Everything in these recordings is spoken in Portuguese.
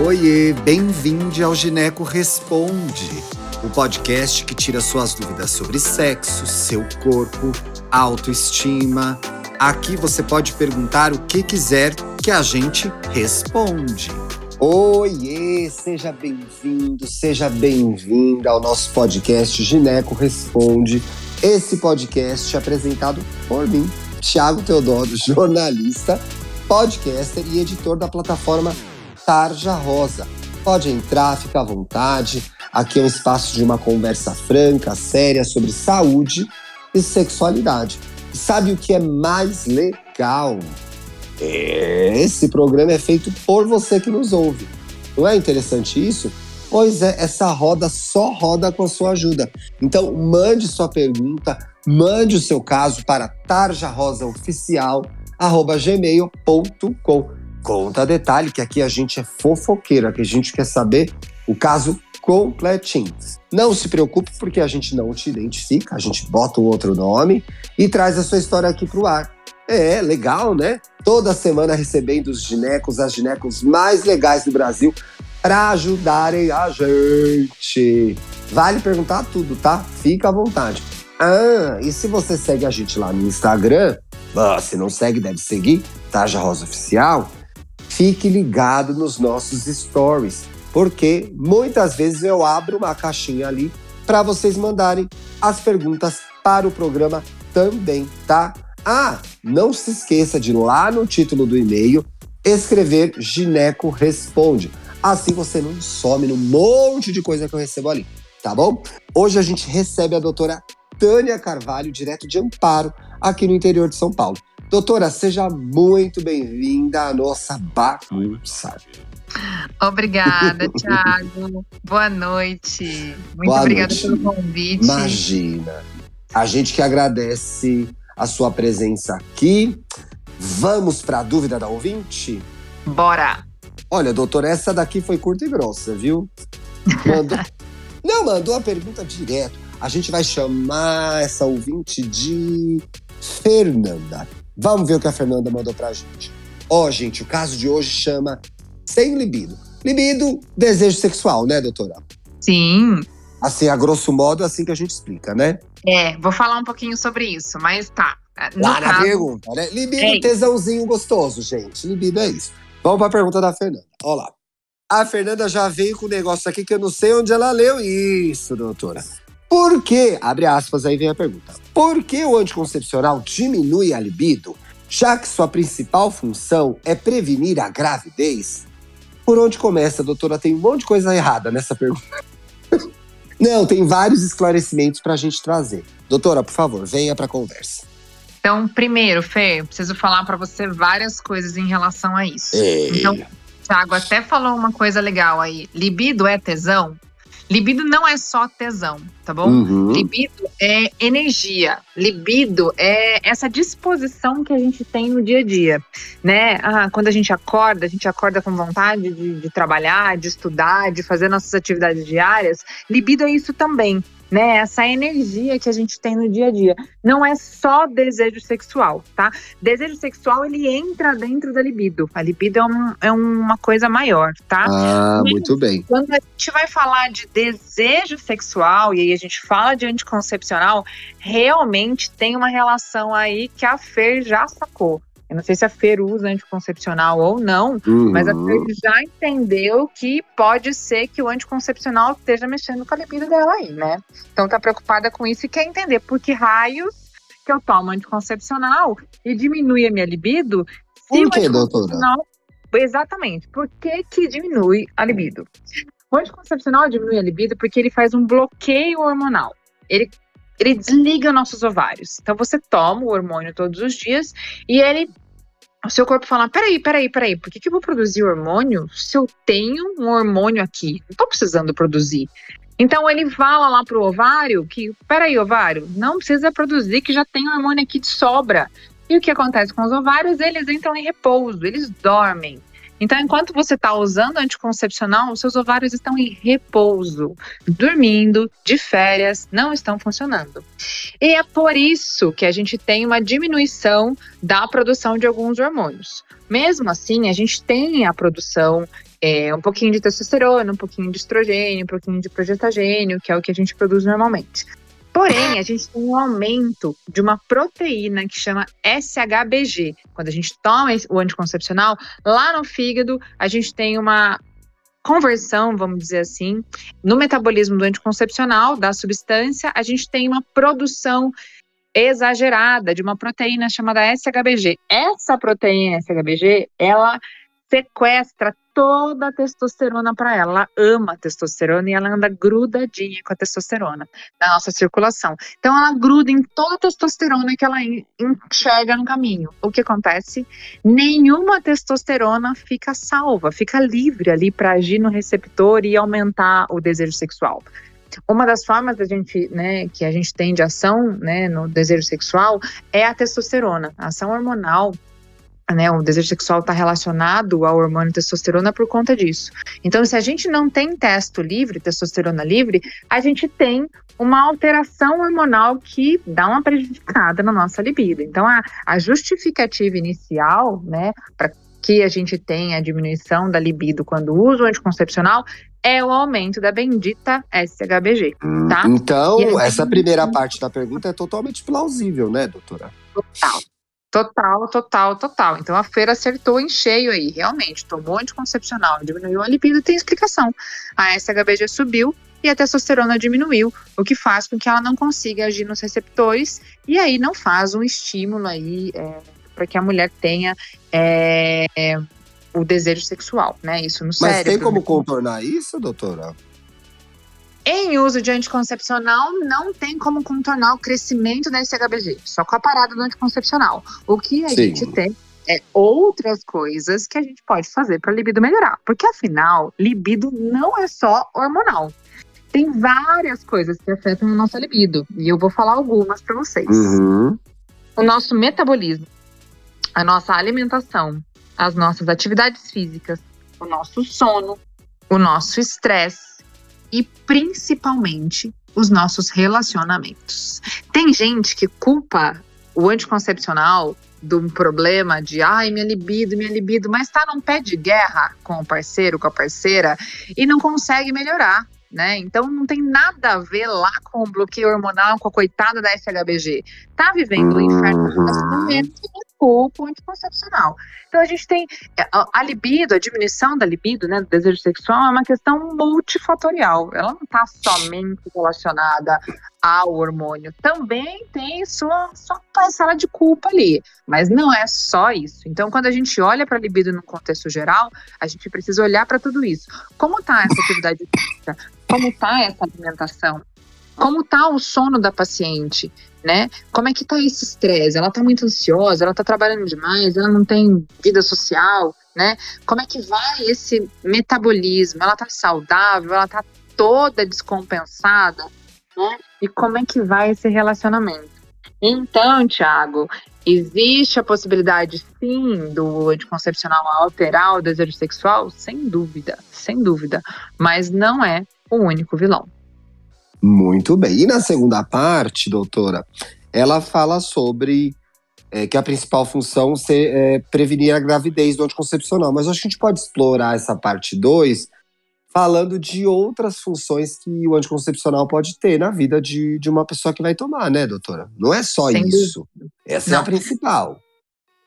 Oiê, bem-vindo ao Gineco Responde, o podcast que tira suas dúvidas sobre sexo, seu corpo, autoestima. Aqui você pode perguntar o que quiser que a gente responde. Oiê, seja bem-vindo, seja bem-vinda ao nosso podcast Gineco Responde. Esse podcast é apresentado por mim, Thiago Teodoro, jornalista, podcaster e editor da plataforma Tarja Rosa. Pode entrar, fica à vontade. Aqui é um espaço de uma conversa franca, séria sobre saúde e sexualidade. E sabe o que é mais legal? Esse programa é feito por você que nos ouve. Não é interessante isso? Pois é, essa roda só roda com a sua ajuda. Então, mande sua pergunta, mande o seu caso para tarjarosaoficial.gmail.com conta detalhe que aqui a gente é fofoqueira, que a gente quer saber o caso completinho. Não se preocupe porque a gente não te identifica, a gente bota o outro nome e traz a sua história aqui pro ar. É, legal, né? Toda semana recebendo os ginecos, as ginecos mais legais do Brasil para ajudarem a gente. Vale perguntar tudo, tá? Fica à vontade. Ah, e se você segue a gente lá no Instagram, ah, se não segue, deve seguir, Taja Rosa Oficial, fique ligado nos nossos stories, porque muitas vezes eu abro uma caixinha ali para vocês mandarem as perguntas para o programa também, tá? Ah, não se esqueça de lá no título do e-mail escrever Gineco Responde. Assim você não some no monte de coisa que eu recebo ali, tá bom? Hoje a gente recebe a doutora Tânia Carvalho, direto de Amparo, aqui no interior de São Paulo. Doutora, seja muito bem-vinda à nossa bagunça. Obrigada, Thiago. Boa noite. Muito Boa obrigada noite. pelo convite. Imagina. A gente que agradece a sua presença aqui. Vamos para a dúvida da ouvinte? Bora! Olha, doutora, essa daqui foi curta e grossa, viu? Mandou... Não, mandou a pergunta direto. A gente vai chamar essa ouvinte de Fernanda. Vamos ver o que a Fernanda mandou pra gente. Ó, oh, gente, o caso de hoje chama Sem Libido. Libido, desejo sexual, né, doutora? Sim. Assim, a grosso modo, é assim que a gente explica, né? É, vou falar um pouquinho sobre isso, mas tá. No Lá caso... na pergunta, né? Libido, é tesãozinho gostoso, gente. Libido é isso. Vamos pra pergunta da Fernanda. Ó lá. A Fernanda já veio com um negócio aqui que eu não sei onde ela leu isso, doutora. Por que, abre aspas, aí vem a pergunta. Por que o anticoncepcional diminui a libido, já que sua principal função é prevenir a gravidez? Por onde começa, doutora? Tem um monte de coisa errada nessa pergunta. Não, tem vários esclarecimentos para a gente trazer. Doutora, por favor, venha para a conversa. Então, primeiro, Fê, eu preciso falar para você várias coisas em relação a isso. Ei. Então, Thiago até falou uma coisa legal aí. Libido é tesão? Libido não é só tesão, tá bom? Uhum. Libido é energia. Libido é essa disposição que a gente tem no dia a dia, né? Ah, quando a gente acorda, a gente acorda com vontade de, de trabalhar, de estudar, de fazer nossas atividades diárias. Libido é isso também né? Essa energia que a gente tem no dia a dia. Não é só desejo sexual, tá? Desejo sexual, ele entra dentro da libido. A libido é, um, é uma coisa maior, tá? Ah, muito bem. Quando a gente vai falar de desejo sexual, e aí a gente fala de anticoncepcional, realmente tem uma relação aí que a Fer já sacou. Eu não sei se a Fer usa anticoncepcional ou não, uhum. mas a Fer já entendeu que pode ser que o anticoncepcional esteja mexendo com a libido dela aí, né? Então tá preocupada com isso e quer entender por que raios que eu tomo anticoncepcional e diminui a minha libido. Por que, doutora? Exatamente. Por que, que diminui a libido? O anticoncepcional diminui a libido porque ele faz um bloqueio hormonal. Ele ele desliga nossos ovários. Então você toma o hormônio todos os dias e ele o seu corpo fala: peraí, peraí, peraí, por que, que eu vou produzir hormônio se eu tenho um hormônio aqui? Não tô precisando produzir. Então ele fala lá pro ovário que, peraí, ovário, não precisa produzir, que já tem hormônio aqui de sobra. E o que acontece com os ovários? Eles entram em repouso, eles dormem. Então, enquanto você está usando anticoncepcional, os seus ovários estão em repouso, dormindo, de férias, não estão funcionando. E é por isso que a gente tem uma diminuição da produção de alguns hormônios. Mesmo assim, a gente tem a produção é, um pouquinho de testosterona, um pouquinho de estrogênio, um pouquinho de progestagênio, que é o que a gente produz normalmente. Porém, a gente tem um aumento de uma proteína que chama SHBG. Quando a gente toma o anticoncepcional, lá no fígado, a gente tem uma conversão, vamos dizer assim, no metabolismo do anticoncepcional, da substância, a gente tem uma produção exagerada de uma proteína chamada SHBG. Essa proteína SHBG, ela sequestra toda a testosterona para ela. Ela ama a testosterona e ela anda grudadinha com a testosterona na nossa circulação. Então ela gruda em toda a testosterona que ela enxerga no caminho. O que acontece? Nenhuma testosterona fica salva, fica livre ali para agir no receptor e aumentar o desejo sexual. Uma das formas da gente, né, que a gente tem de ação, né, no desejo sexual é a testosterona, a ação hormonal né, o desejo sexual está relacionado ao hormônio testosterona por conta disso. Então, se a gente não tem testo livre, testosterona livre, a gente tem uma alteração hormonal que dá uma prejudicada na nossa libido. Então, a, a justificativa inicial, né, para que a gente tenha a diminuição da libido quando usa o anticoncepcional é o aumento da bendita SHBG, tá? Então, essa primeira parte da pergunta é totalmente plausível, né, doutora? Total. Total, total, total. Então a feira acertou em cheio aí, realmente. Tomou anticoncepcional, diminuiu a libido, tem explicação. A SHBG subiu e a testosterona diminuiu, o que faz com que ela não consiga agir nos receptores e aí não faz um estímulo aí é, para que a mulher tenha é, o desejo sexual, né? Isso no Mas cérebro. Mas tem como contornar isso, doutora? Em uso de anticoncepcional, não tem como contornar o crescimento da SHBG, só com a parada do anticoncepcional. O que a Sim. gente tem é outras coisas que a gente pode fazer para a libido melhorar. Porque afinal, libido não é só hormonal. Tem várias coisas que afetam a nossa libido. E eu vou falar algumas para vocês. Uhum. O nosso metabolismo, a nossa alimentação, as nossas atividades físicas, o nosso sono, o nosso estresse e principalmente os nossos relacionamentos. Tem gente que culpa o anticoncepcional de um problema de ai, minha libido, minha libido, mas está num pé de guerra com o parceiro, com a parceira e não consegue melhorar. Né? Então não tem nada a ver lá com o bloqueio hormonal, com a coitada da SHBG. Tá vivendo o inferno relacionamento e não culpa o anticoncepcional. Então a gente tem é, a libido, a diminuição da libido, né, do desejo sexual é uma questão multifatorial. Ela não está somente relacionada ao hormônio. Também tem sua, sua parcela de culpa ali, mas não é só isso. Então, quando a gente olha para a libido no contexto geral, a gente precisa olhar para tudo isso. Como está essa atividade física? Como está essa alimentação? Como está o sono da paciente? né? Como é que tá esse estresse? Ela tá muito ansiosa, ela tá trabalhando demais, ela não tem vida social, né? Como é que vai esse metabolismo? Ela tá saudável, ela tá toda descompensada, né? E como é que vai esse relacionamento? Então, Thiago, existe a possibilidade, sim, do anticoncepcional alterar o desejo sexual? Sem dúvida, sem dúvida. Mas não é o único vilão. Muito bem. E na segunda parte, doutora, ela fala sobre é, que a principal função é prevenir a gravidez do anticoncepcional. Mas acho que a gente pode explorar essa parte 2 falando de outras funções que o anticoncepcional pode ter na vida de, de uma pessoa que vai tomar, né, doutora? Não é só Sem isso. Dúvida. Essa Não. é a principal.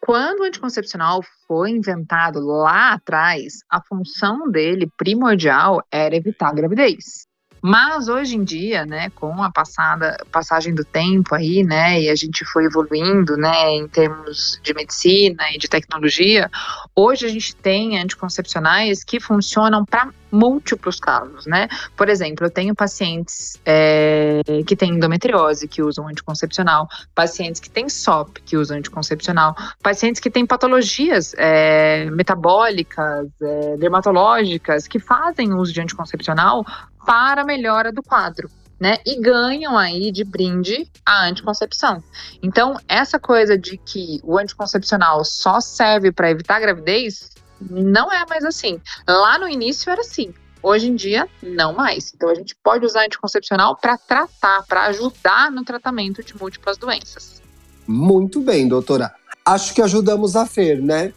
Quando o anticoncepcional foi inventado lá atrás, a função dele primordial era evitar a gravidez. Mas hoje em dia, né, com a passada, passagem do tempo aí, né, e a gente foi evoluindo, né, em termos de medicina e de tecnologia, hoje a gente tem anticoncepcionais que funcionam para múltiplos casos, né? Por exemplo, eu tenho pacientes é, que têm endometriose que usam anticoncepcional, pacientes que têm SOP que usam anticoncepcional, pacientes que têm patologias é, metabólicas, é, dermatológicas que fazem uso de anticoncepcional para a melhora do quadro. Né, e ganham aí de brinde a anticoncepção. Então, essa coisa de que o anticoncepcional só serve para evitar gravidez não é mais assim. Lá no início era assim. Hoje em dia, não mais. Então, a gente pode usar anticoncepcional para tratar, para ajudar no tratamento de múltiplas doenças. Muito bem, doutora. Acho que ajudamos a Fer, né?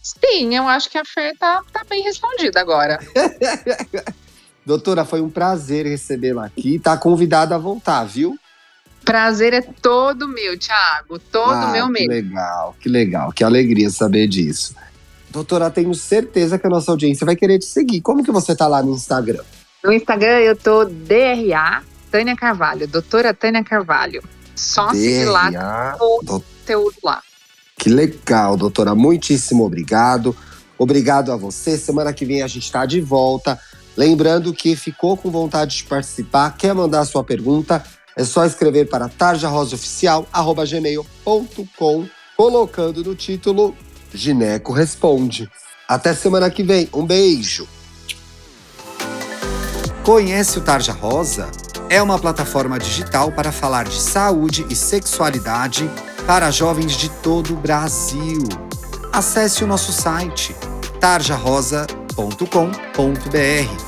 Sim, eu acho que a Fer tá, tá bem respondida agora. Doutora, foi um prazer recebê-la aqui. Tá convidada a voltar, viu? Prazer é todo meu, Thiago. Todo ah, meu que mesmo. legal, que legal. Que alegria saber disso. Doutora, tenho certeza que a nossa audiência vai querer te seguir. Como que você tá lá no Instagram? No Instagram eu tô DRA Tânia Carvalho, doutora Tânia Carvalho. Só seguir lá o conteúdo lá. Que legal, doutora. Muitíssimo obrigado. Obrigado a você. Semana que vem a gente está de volta. Lembrando que ficou com vontade de participar, quer mandar sua pergunta, é só escrever para tarjarosaoficial.gmail.com, colocando no título Gineco Responde. Até semana que vem. Um beijo. Conhece o Tarja Rosa? É uma plataforma digital para falar de saúde e sexualidade para jovens de todo o Brasil. Acesse o nosso site tarjarosa.com.br.